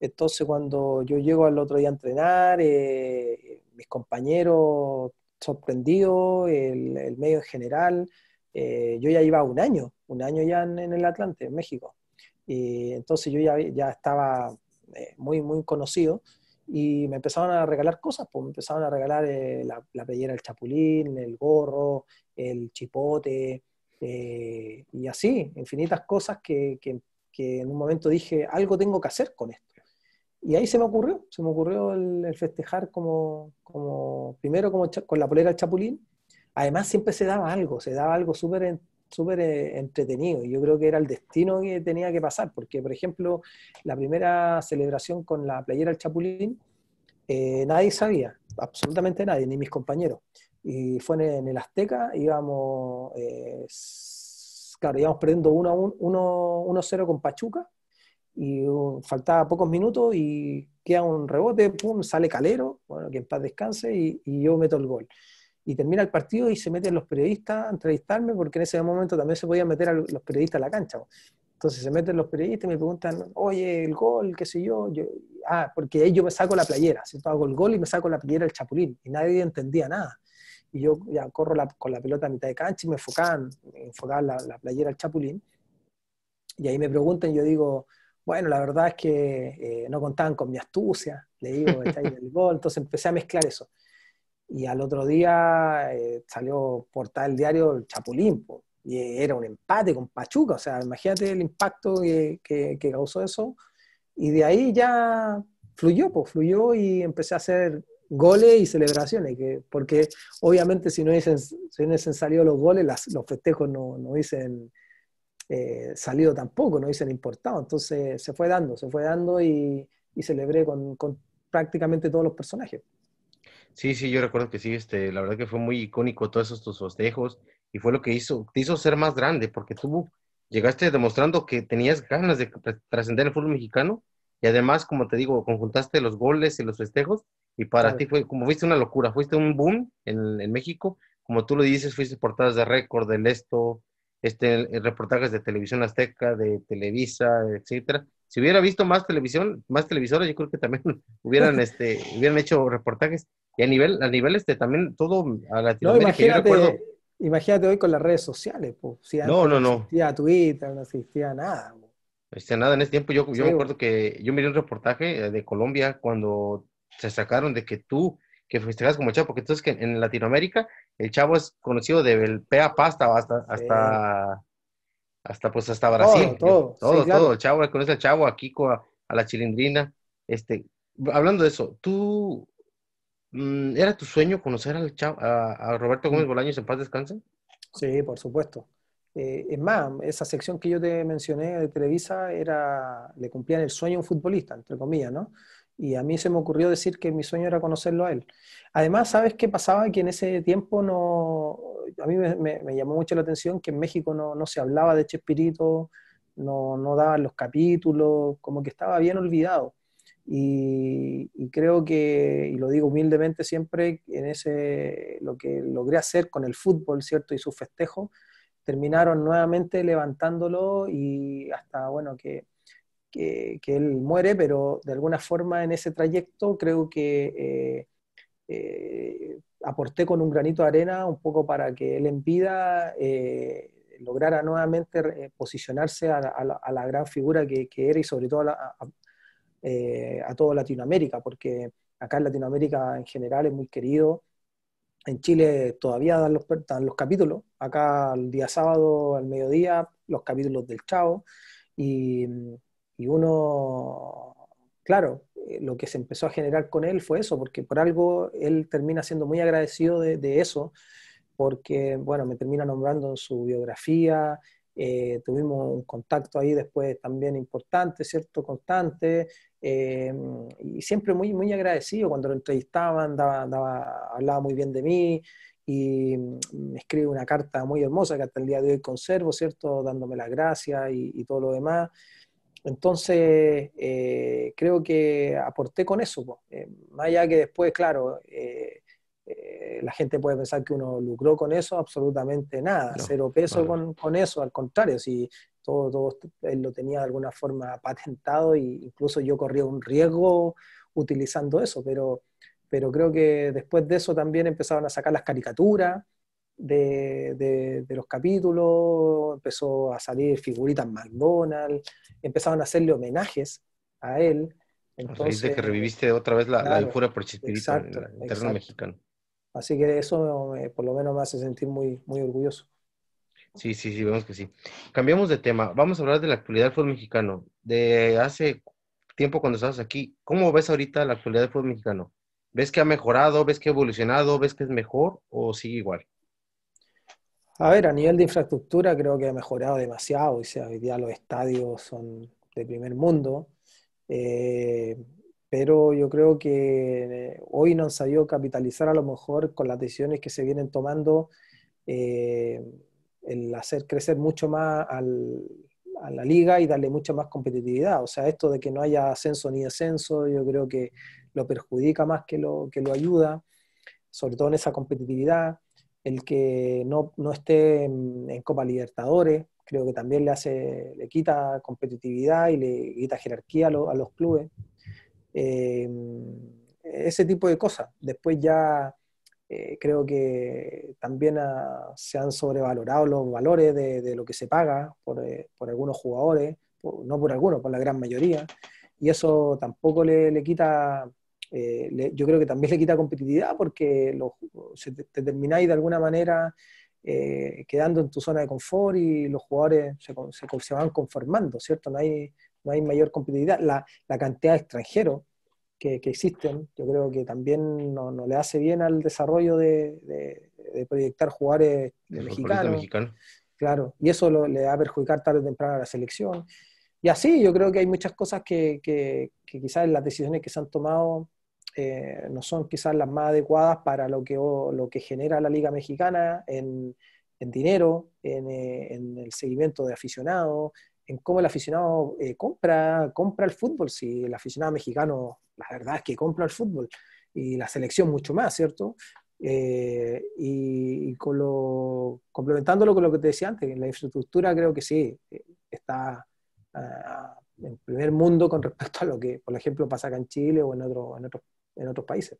Entonces cuando yo llego al otro día a entrenar, mis compañeros sorprendidos, el, medio en general, yo ya iba un año, un año ya en, el Atlante, en México. Y entonces yo ya, ya estaba muy, muy conocido y me empezaron a regalar cosas, pues me empezaron a regalar eh, la, la playera del chapulín, el gorro, el chipote, eh, y así, infinitas cosas que, que, en un momento dije, algo tengo que hacer con esto. Y ahí se me ocurrió, se me ocurrió el, festejar como, como, primero como con la polera del chapulín, además siempre se daba algo, se daba algo súper súper eh, entretenido yo creo que era el destino que tenía que pasar, porque por ejemplo, la primera celebración con la playera del Chapulín, eh, nadie sabía, absolutamente nadie, ni mis compañeros. Y fue en, el Azteca, íbamos, eh, claro, íbamos perdiendo 1-0 con Pachuca y uh, faltaba pocos minutos y queda un rebote, pum, sale Calero, bueno, que en paz descanse y, y yo meto el gol y termina el partido y se meten los periodistas a entrevistarme, porque en ese momento también se podían meter a los periodistas a la cancha. Entonces se meten los periodistas y me preguntan, oye, el gol, qué sé yo. yo ah, porque ahí yo me saco la playera, ¿cierto? Hago el gol y me saco la playera del chapulín, y nadie entendía nada. Y yo ya corro con la pelota a mitad de cancha y me enfocaban, me enfocaban la, playera del chapulín. Y ahí me preguntan, yo digo, bueno, la verdad es que eh, no contaban con mi astucia, le digo, el gol, entonces empecé a mezclar eso. Y al otro día eh, salió portada el diario El Chapulín, y era un empate con Pachuca, o sea, imagínate el impacto que, que, causó eso. Y de ahí ya fluyó, pues fluyó y empecé a hacer goles y celebraciones, que, porque obviamente si no hubiesen, si no salido los goles, los festejos no, no hubiesen eh, salido tampoco, no hubiesen importado. Entonces se fue dando, se fue dando y, y celebré con, con prácticamente todos los personajes. Sí, sí, yo recuerdo que sí, este, la verdad que fue muy icónico todos esos tus festejos y fue lo que hizo, te hizo ser más grande, porque tú llegaste demostrando que tenías ganas de trascender el fútbol mexicano y además, como te digo, conjuntaste los goles y los festejos y para ti fue como fuiste una locura, fuiste un boom en, en México, como tú lo dices, fuiste portadas de récord, del esto, este, reportajes de televisión azteca, de Televisa, etcétera. Si hubiera visto más televisión, más televisoras, yo creo que también hubieran, este, hubieran hecho reportajes y a nivel, a nivel este, también todo a Latinoamérica. No, imagínate, imagínate hoy con las redes sociales, pues. Si no, no, no. existía Twitter, no existía nada. No existía nada en ese tiempo. Yo, yo me acuerdo que yo miré un reportaje eh, de Colombia cuando se sacaron de que tú, que festejas como chavo, porque entonces que en Latinoamérica el chavo es conocido del pea pasta hasta, hasta, hasta pues hasta Brasil. Todo, todo, todo, El chavo, conoce al chavo, a Kiko, a, a la chilindrina. Este, hablando de eso, tú ¿Era tu sueño conocer al a, Roberto Gómez mm. Bolaños en paz descanse? Sí, por supuesto. Eh, es más, esa sección que yo te mencioné de Televisa era, le cumplían el sueño a un futbolista, entre comillas, ¿no? Y a mí se me ocurrió decir que mi sueño era conocerlo a él. Además, ¿sabes qué pasaba? Que en ese tiempo no... A mí me, llamó mucho la atención que en México no, no se hablaba de Chespirito, no, no daban los capítulos, como que estaba bien olvidado. Y, creo que, y lo digo humildemente siempre, en ese, lo que logré hacer con el fútbol, ¿cierto? Y su festejo, terminaron nuevamente levantándolo y hasta, bueno, que, que, él muere, pero de alguna forma en ese trayecto creo que eh, eh, aporté con un granito de arena un poco para que él en vida eh, lograra nuevamente posicionarse a, la, gran figura que, era y sobre todo a, eh, a toda Latinoamérica, porque acá en Latinoamérica en general es muy querido. En Chile todavía dan los, los capítulos, acá el día sábado al mediodía, los capítulos del Chavo, y, uno, claro, eh, lo que se empezó a generar con él fue eso, porque por algo él termina siendo muy agradecido de, de eso, porque, bueno, me termina nombrando en su biografía, eh, tuvimos un contacto ahí después también importante, ¿cierto? Constante, eh, y siempre muy, muy agradecido cuando lo entrevistaban, daba, hablaba muy bien de mí y me escribe una carta muy hermosa que hasta el día de hoy conservo, ¿cierto? Dándome las gracias y, todo lo demás. Entonces, eh, creo que aporté con eso, más allá que después, claro, eh, la gente puede pensar que uno lucró con eso, absolutamente nada, cero peso con, con, eso, al contrario, si todo, todo él lo tenía de alguna forma patentado e incluso yo corría un riesgo utilizando eso, pero, pero creo que después de eso también empezaron a sacar las caricaturas de, de, los capítulos, empezó a salir figuritas McDonald's, empezaron a hacerle homenajes a él. Entonces, de que reviviste otra vez la, la por Chispirito en el interno mexicano. Así que eso por lo menos me hace sentir muy, muy orgulloso. Sí, sí, sí, vemos que sí. Cambiamos de tema. Vamos a hablar de la actualidad del fútbol mexicano. De hace tiempo cuando estabas aquí, ¿cómo ves ahorita la actualidad del fútbol mexicano? ¿Ves que ha mejorado? ¿Ves que ha evolucionado? ¿Ves que es mejor o sigue igual? A ver, a nivel de infraestructura creo que ha mejorado demasiado. O sea, hoy día los estadios son de primer mundo. Eh, pero yo creo que hoy no han sabido capitalizar a lo mejor con las decisiones que se vienen tomando, eh, el hacer crecer mucho más a la liga y darle mucha más competitividad. O sea, esto de que no haya ascenso ni descenso, yo creo que lo perjudica más que lo, que lo ayuda, sobre todo en esa competitividad. El que no, no esté en, Copa Libertadores, creo que también le hace, le quita competitividad y le quita jerarquía a los clubes. Em, ese tipo de cosas. Después ya eh, creo que también se han sobrevalorado los valores de, lo que se paga por, eh, algunos jugadores, no por algunos, por la gran mayoría, y eso tampoco le, quita, eh, yo creo que también le quita competitividad porque los, te, termináis de alguna manera quedando en tu zona de confort y los jugadores se, se, van conformando, ¿cierto? No hay, no hay mayor competitividad. La, la cantidad de extranjeros que, que, existen, yo creo que también no, no, le hace bien al desarrollo de, de, proyectar jugadores mexicanos. Mexicano. Claro, y eso lo, le va a perjudicar tarde o temprano a la selección. Y así, yo creo que hay muchas cosas que, que, que quizás las decisiones que se han tomado eh, no son quizás las más adecuadas para lo que, lo que genera la Liga Mexicana en, en dinero, en, eh, en, el seguimiento de aficionados, en cómo el aficionado eh, compra, compra el fútbol. Si el aficionado mexicano, la verdad es que compra el fútbol y la selección mucho más, ¿cierto? Eh, y, con lo, complementándolo con lo que te decía antes, la infraestructura creo que sí, eh, está ah, en primer mundo con respecto a lo que, por ejemplo, pasa acá en Chile o en, otro, en, otros, en otros países.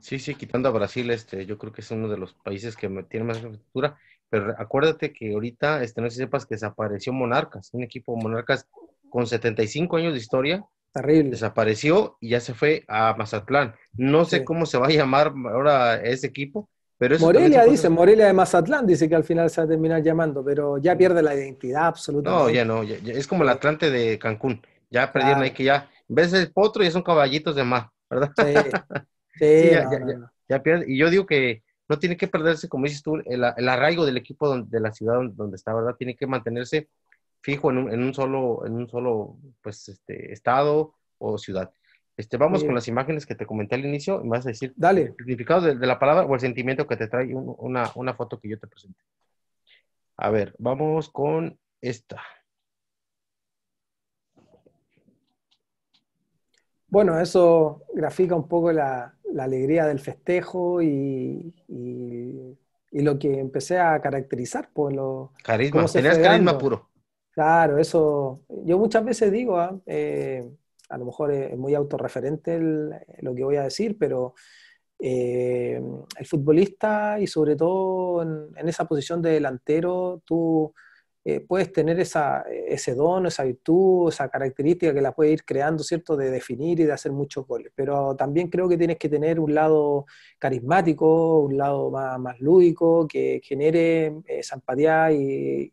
Sí, sí, quitando a Brasil, este, yo creo que es uno de los países que tiene más infraestructura. Pero acuérdate que ahorita, este, no sé si sepas que desapareció Monarcas, un equipo Monarcas con 75 años de historia. Terrible. Desapareció y ya se fue a Mazatlán. No sé cómo se va a llamar ahora ese equipo, pero Morelia dice, Morelia de Mazatlán dice que al final se va a terminar llamando, pero ya pierde la identidad absolutamente. No, ya no, es como el Atlante de Cancún. Ya perdieron ahí que ya, en vez de potro ya son caballitos de mar, ¿verdad? Sí, ya, pierde. Y yo digo que no tiene que perderse, como dices tú, el, arraigo del equipo de la ciudad donde, está, ¿verdad? Tiene que mantenerse fijo en un, solo, en un solo pues, este, estado o ciudad. Este, vamos con las imágenes que te comenté al inicio y vas a decir Dale. el significado de, la palabra o el sentimiento que te trae una, una foto que yo te presenté. A ver, vamos con esta. Bueno, eso grafica un poco la, alegría del festejo y, lo que empecé a caracterizar por lo... Carisma, tenías carisma puro. Claro, eso, yo muchas veces digo, ¿ah? eh, a lo mejor es muy autorreferente lo que voy a decir, pero eh, el futbolista y sobre todo en, esa posición de delantero, tú eh, puedes tener esa, ese don, esa virtud, esa característica que la puedes ir creando, ¿cierto? De definir y de hacer muchos goles. Pero también creo que tienes que tener un lado carismático, un lado más, más lúdico, que genere esa empatía y,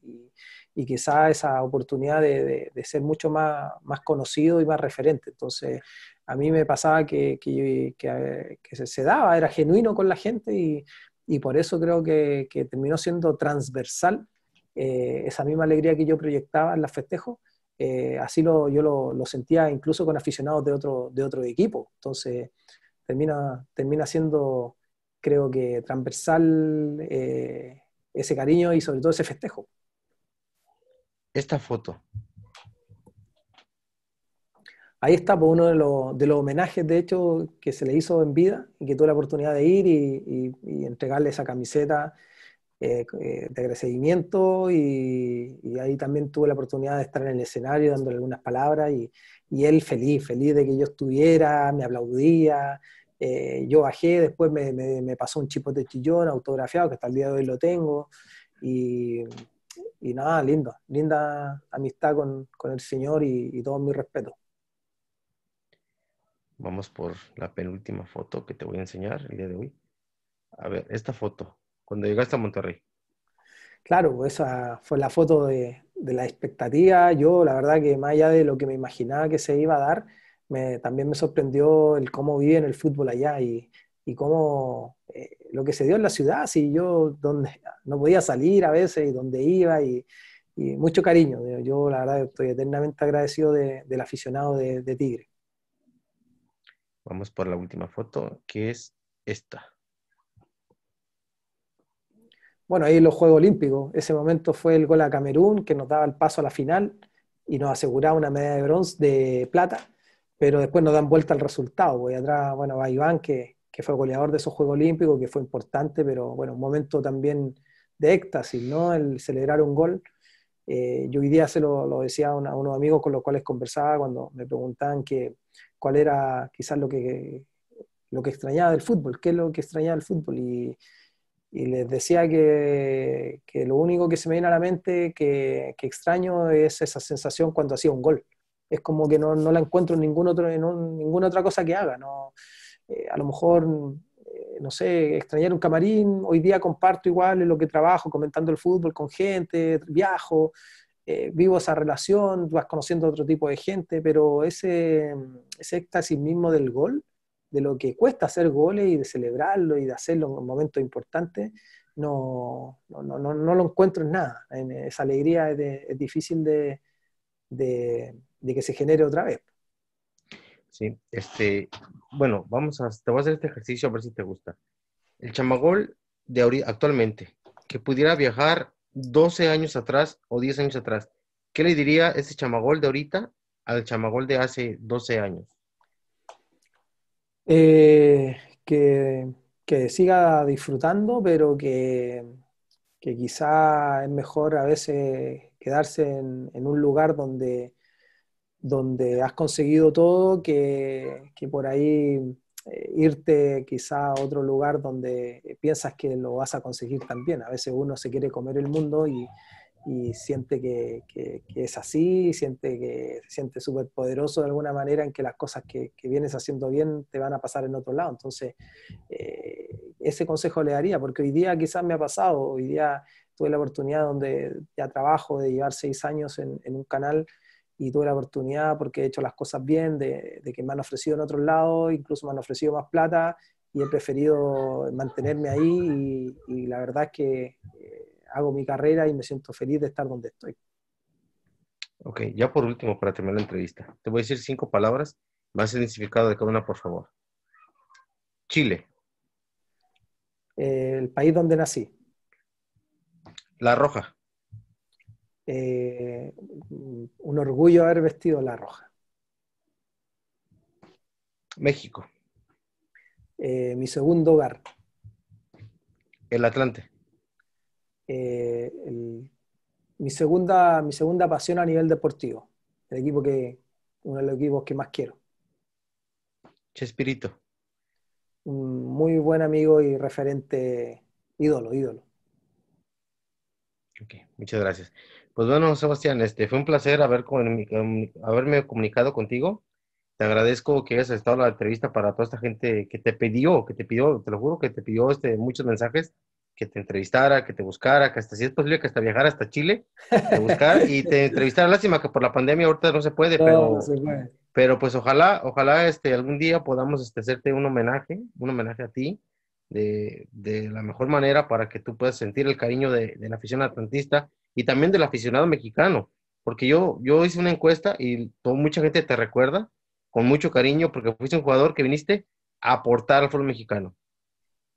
y, quizá esa oportunidad de, de, ser mucho más, más conocido y más referente. Entonces, a mí me pasaba que, que, que, se, daba, era genuino con la gente y, y por eso creo que, terminó siendo transversal eh, esa misma alegría que yo proyectaba en los festejos, eh, así lo, yo lo, lo, sentía incluso con aficionados de otro, de otro equipo. Entonces, termina, termina siendo, creo que, transversal eh, ese cariño y sobre todo ese festejo. Esta foto. Ahí está pues, uno de los, de los, homenajes, de hecho, que se le hizo en vida y que tuve la oportunidad de ir y, y entregarle esa camiseta eh, eh, de agradecimiento y, ahí también tuve la oportunidad de estar en el escenario dándole algunas palabras y, y él feliz, feliz de que yo estuviera, me aplaudía. Eh, yo bajé, después me, me, pasó un chipote chillón autografiado, que hasta el día de hoy lo tengo. Y, y nada, lindo, linda amistad con, con el Señor y, y todo mi respeto. Vamos por la penúltima foto que te voy a enseñar el día de hoy. A ver, esta foto cuando llegaste a Monterrey? Claro, esa fue la foto de, la expectativa. Yo, la verdad que más allá de lo que me imaginaba que se iba a dar, me, también me sorprendió el cómo en el fútbol allá y, y cómo eh, lo que se dio en la ciudad, si yo donde no podía salir a veces y donde iba y, mucho cariño. Yo la verdad estoy eternamente agradecido del aficionado de, de Tigre. Vamos por la última foto, que es esta. Bueno, ahí los Juegos Olímpicos, ese momento fue el gol a Camerún que nos daba el paso a la final y nos aseguraba una medalla de bronce de plata, pero después nos dan vuelta al resultado, voy atrás, bueno, va Iván, que, que fue goleador de esos Juegos Olímpicos, que fue importante, pero bueno, un momento también de éxtasis, ¿no? El celebrar un gol. Eh, yo hoy día se lo, decía a, unos amigos con los cuales conversaba cuando me preguntaban que, cuál era quizás lo que, lo que extrañaba del fútbol, qué es lo que extrañaba del fútbol. Y, y les decía que, que, lo único que se me viene a la mente que, que, extraño es esa sensación cuando hacía un gol. Es como que no, no la encuentro en, ningún otro, en ninguna otra cosa que haga. ¿no? Eh, a lo mejor, eh, no sé, extrañar un camarín, hoy día comparto igual en lo que trabajo, comentando el fútbol con gente, viajo, eh, vivo esa relación, vas conociendo otro tipo de gente, pero ese, ese éxtasis mismo del gol de lo que cuesta hacer goles y de celebrarlo y de hacerlo en momentos importantes, no, no, no, no lo encuentro en nada. En esa alegría es, difícil de, de, que se genere otra vez. Sí, este, bueno, vamos a, te voy a hacer este ejercicio a ver si te gusta. El chamagol de ahorita, actualmente, que pudiera viajar 12 años atrás o 10 años atrás, ¿qué le diría ese chamagol de ahorita al chamagol de hace 12 años? Eh, que, siga disfrutando, pero que, quizá es mejor a veces quedarse en, un lugar donde, donde has conseguido todo que, por ahí eh, irte quizá a otro lugar donde piensas que lo vas a conseguir también. A veces uno se quiere comer el mundo y, y siente que, que, es así, siente que se siente súper poderoso de alguna manera en que las cosas que, que, vienes haciendo bien te van a pasar en otro lado. Entonces, eh, ese consejo le daría, porque hoy día quizás me ha pasado, hoy día tuve la oportunidad donde ya trabajo de llevar seis años en, en un canal y tuve la oportunidad porque he hecho las cosas bien, de, de que me han ofrecido en otros lados, incluso me han ofrecido más plata y he preferido mantenerme ahí y, y la verdad es que... Hago mi carrera y me siento feliz de estar donde estoy. Ok, ya por último, para terminar la entrevista, te voy a decir cinco palabras Más significado de cada una, por favor. Chile. Eh, el país donde nací. La Roja. Eh, un orgullo haber vestido la Roja. México. Eh, mi segundo hogar. El Atlante. Mi, segunda, mi segunda pasión a nivel deportivo. El equipo que, uno de los equipos que más quiero. Chespirito. Un muy buen amigo y referente, ídolo, ídolo. Ok, muchas gracias. Pues bueno, Sebastián, este, fue un placer haber haberme comunicado contigo. Te agradezco que hayas estado en la entrevista para toda esta gente que te pidió, que te pidió, te lo juro, que te pidió este, muchos mensajes, que te entrevistara, que te buscara, que hasta si es posible que hasta viajara hasta Chile, te y te entrevistara. Lástima que por la pandemia ahorita no se puede, pero, pero pues ojalá, ojalá este, algún día podamos este, hacerte un homenaje, un homenaje a ti, de, de, la mejor manera para que tú puedas sentir el cariño de, de, la afición atlantista y también del aficionado mexicano, porque yo, yo hice una encuesta y todo, mucha gente te recuerda con mucho cariño porque fuiste un jugador que viniste a aportar al fútbol mexicano.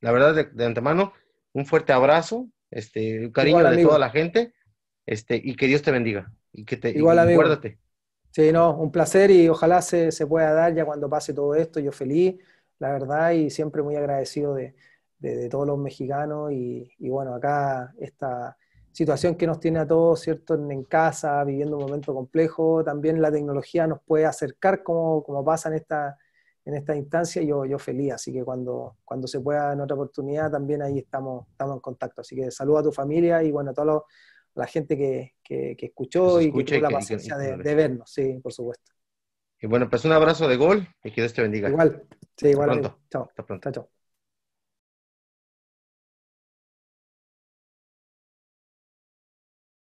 La verdad, de, de antemano, un fuerte abrazo, este, un cariño de toda la gente, este, y que Dios te bendiga. Y que te, Igual, amigo. Sí, no, un placer y ojalá se, se, pueda dar ya cuando pase todo esto, yo feliz, la verdad, y siempre muy agradecido de, de, de todos los mexicanos y, y, bueno, acá esta situación que nos tiene a todos, ¿cierto?, en, en, casa, viviendo un momento complejo, también la tecnología nos puede acercar como, como pasa en esta, en esta instancia, yo, yo feliz, así que cuando, cuando se pueda en otra oportunidad también ahí estamos, estamos en contacto. Así que saludo a tu familia y bueno, a toda la gente que, que, que escuchó y que tuvo la paciencia de, de, vernos, sí, por supuesto. Y bueno, pues un abrazo de gol y que Dios te bendiga. Igual, sí, igual. Hasta pronto. Chao. Hasta pronto. Chao, chao.